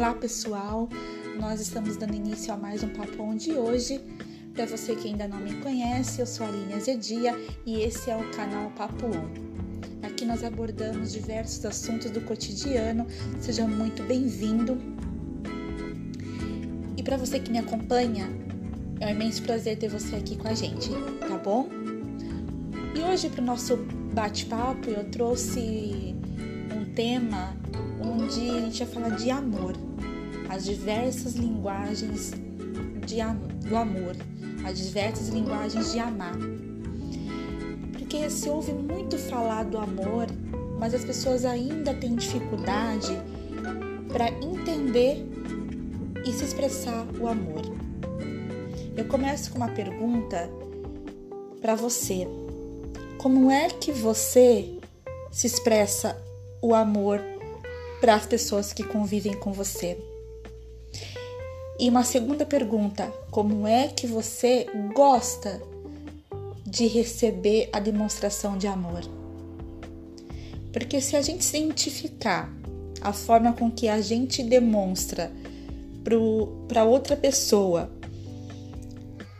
Olá pessoal, nós estamos dando início a mais um Papo Onde hoje. Para você que ainda não me conhece, eu sou a Aline Azedia e esse é o canal Papo On. Aqui nós abordamos diversos assuntos do cotidiano, seja muito bem-vindo. E para você que me acompanha, é um imenso prazer ter você aqui com a gente, tá bom? E hoje para o nosso bate-papo eu trouxe um tema onde a gente vai falar de amor, as diversas linguagens de, do amor, as diversas linguagens de amar. Porque se ouve muito falar do amor, mas as pessoas ainda têm dificuldade para entender e se expressar o amor. Eu começo com uma pergunta para você. Como é que você se expressa o amor para as pessoas que convivem com você? E uma segunda pergunta: como é que você gosta de receber a demonstração de amor? Porque se a gente identificar a forma com que a gente demonstra para outra pessoa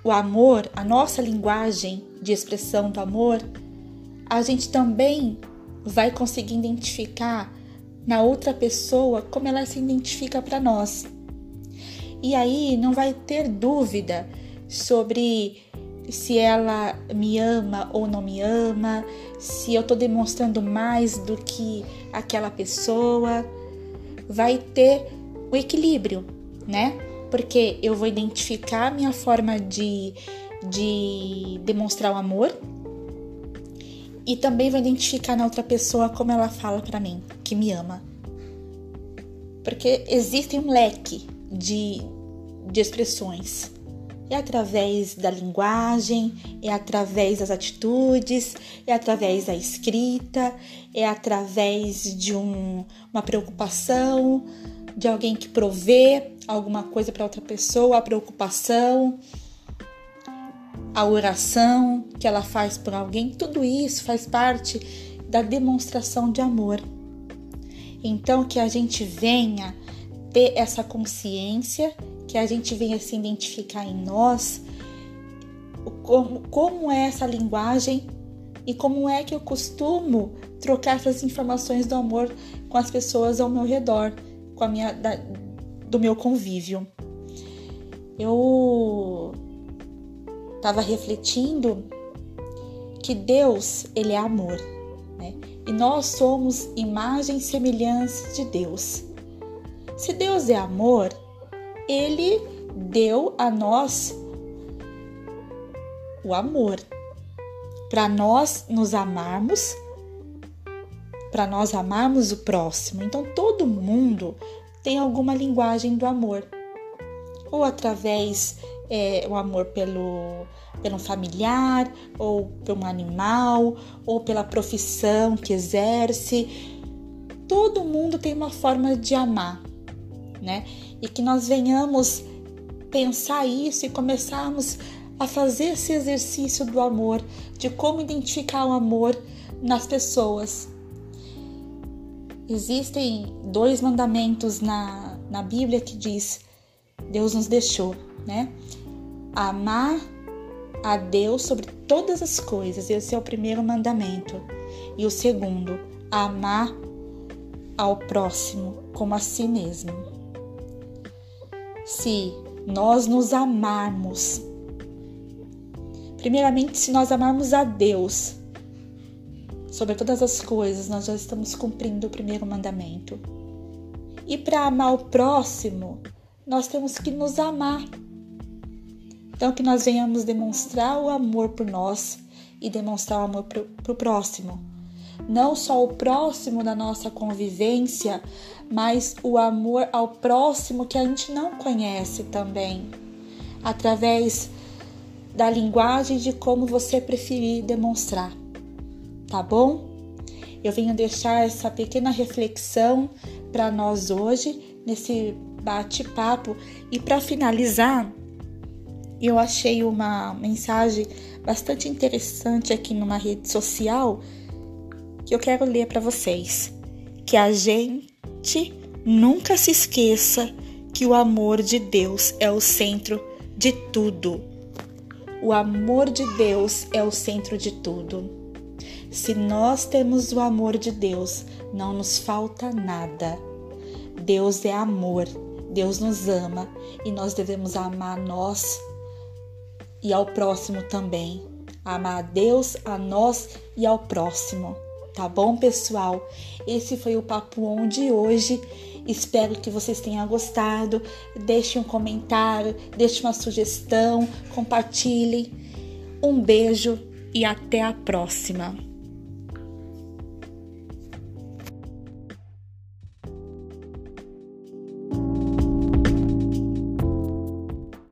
o amor, a nossa linguagem de expressão do amor, a gente também vai conseguir identificar na outra pessoa como ela se identifica para nós. E aí não vai ter dúvida sobre se ela me ama ou não me ama, se eu estou demonstrando mais do que aquela pessoa. Vai ter o equilíbrio, né? Porque eu vou identificar a minha forma de, de demonstrar o amor e também vou identificar na outra pessoa como ela fala para mim que me ama. Porque existe um leque de, de expressões. É através da linguagem, é através das atitudes, é através da escrita, é através de um, uma preocupação, de alguém que provê alguma coisa para outra pessoa, a preocupação a oração que ela faz por alguém, tudo isso faz parte da demonstração de amor. Então, que a gente venha ter essa consciência, que a gente venha se identificar em nós como, como é essa linguagem e como é que eu costumo trocar essas informações do amor com as pessoas ao meu redor, com a minha da, do meu convívio. Eu estava refletindo que Deus, ele é amor, né? E nós somos imagem e semelhança de Deus. Se Deus é amor, ele deu a nós o amor para nós nos amarmos, para nós amarmos o próximo. Então todo mundo tem alguma linguagem do amor, ou através é, o amor pelo, pelo familiar, ou por um animal, ou pela profissão que exerce. Todo mundo tem uma forma de amar, né? E que nós venhamos pensar isso e começarmos a fazer esse exercício do amor, de como identificar o amor nas pessoas. Existem dois mandamentos na, na Bíblia que diz Deus nos deixou, né? amar a Deus sobre todas as coisas. Esse é o primeiro mandamento. E o segundo, amar ao próximo como a si mesmo. Se nós nos amarmos, primeiramente, se nós amarmos a Deus sobre todas as coisas, nós já estamos cumprindo o primeiro mandamento. E para amar o próximo, nós temos que nos amar então, que nós venhamos demonstrar o amor por nós e demonstrar o amor para o próximo. Não só o próximo da nossa convivência, mas o amor ao próximo que a gente não conhece também, através da linguagem de como você preferir demonstrar. Tá bom? Eu venho deixar essa pequena reflexão para nós hoje, nesse bate-papo. E para finalizar, eu achei uma mensagem bastante interessante aqui numa rede social que eu quero ler para vocês. Que a gente nunca se esqueça que o amor de Deus é o centro de tudo. O amor de Deus é o centro de tudo. Se nós temos o amor de Deus, não nos falta nada. Deus é amor, Deus nos ama e nós devemos amar a nós e ao próximo também. Amar a Deus, a nós e ao próximo. Tá bom, pessoal? Esse foi o Papo On de hoje. Espero que vocês tenham gostado. Deixe um comentário, deixe uma sugestão, compartilhe. Um beijo e até a próxima.